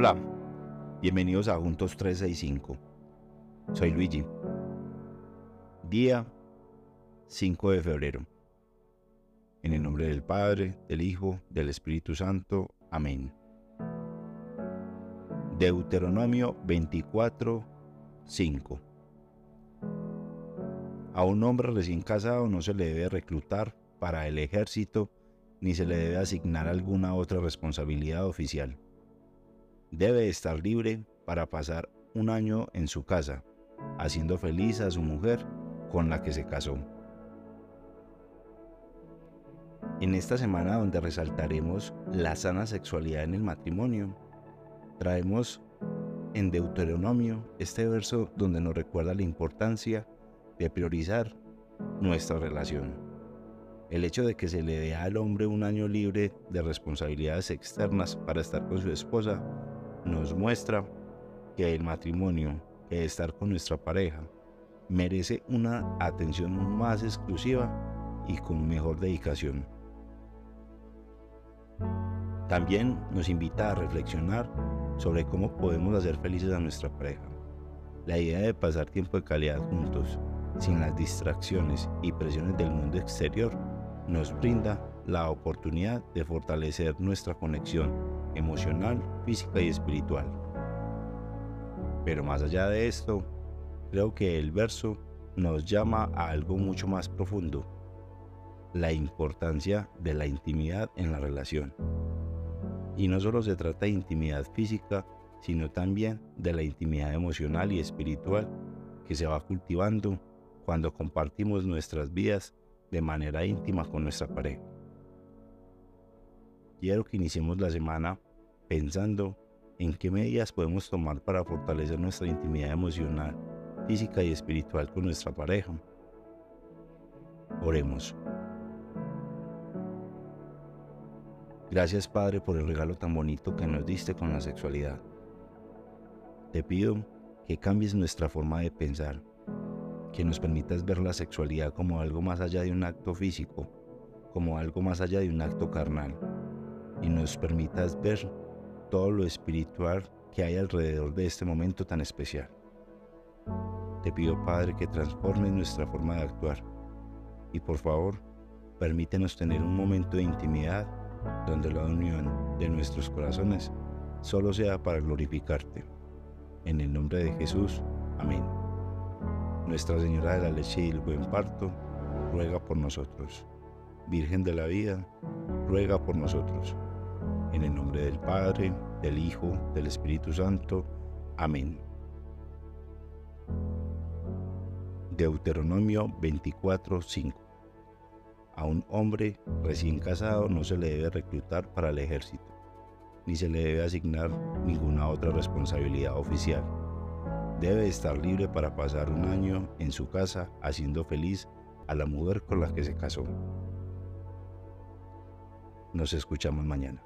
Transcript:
Hola, bienvenidos a Juntos 365. Soy Luigi. Día 5 de febrero. En el nombre del Padre, del Hijo, del Espíritu Santo. Amén. Deuteronomio 24, 5. A un hombre recién casado no se le debe reclutar para el ejército ni se le debe asignar alguna otra responsabilidad oficial. Debe estar libre para pasar un año en su casa, haciendo feliz a su mujer con la que se casó. En esta semana donde resaltaremos la sana sexualidad en el matrimonio, traemos en Deuteronomio este verso donde nos recuerda la importancia de priorizar nuestra relación. El hecho de que se le dé al hombre un año libre de responsabilidades externas para estar con su esposa nos muestra que el matrimonio, que estar con nuestra pareja, merece una atención más exclusiva y con mejor dedicación. También nos invita a reflexionar sobre cómo podemos hacer felices a nuestra pareja. La idea de pasar tiempo de calidad juntos sin las distracciones y presiones del mundo exterior, nos brinda la oportunidad de fortalecer nuestra conexión emocional, física y espiritual. Pero más allá de esto, creo que el verso nos llama a algo mucho más profundo, la importancia de la intimidad en la relación. Y no solo se trata de intimidad física, sino también de la intimidad emocional y espiritual que se va cultivando cuando compartimos nuestras vidas de manera íntima con nuestra pareja. Quiero que iniciemos la semana pensando en qué medidas podemos tomar para fortalecer nuestra intimidad emocional, física y espiritual con nuestra pareja. Oremos. Gracias Padre por el regalo tan bonito que nos diste con la sexualidad. Te pido que cambies nuestra forma de pensar que nos permitas ver la sexualidad como algo más allá de un acto físico, como algo más allá de un acto carnal, y nos permitas ver todo lo espiritual que hay alrededor de este momento tan especial. Te pido, Padre, que transformes nuestra forma de actuar y por favor, permítenos tener un momento de intimidad donde la unión de nuestros corazones solo sea para glorificarte. En el nombre de Jesús, amén. Nuestra Señora de la Leche y el Buen Parto, ruega por nosotros. Virgen de la Vida, ruega por nosotros. En el nombre del Padre, del Hijo, del Espíritu Santo. Amén. Deuteronomio 24:5 A un hombre recién casado no se le debe reclutar para el ejército, ni se le debe asignar ninguna otra responsabilidad oficial debe estar libre para pasar un año en su casa haciendo feliz a la mujer con la que se casó. Nos escuchamos mañana.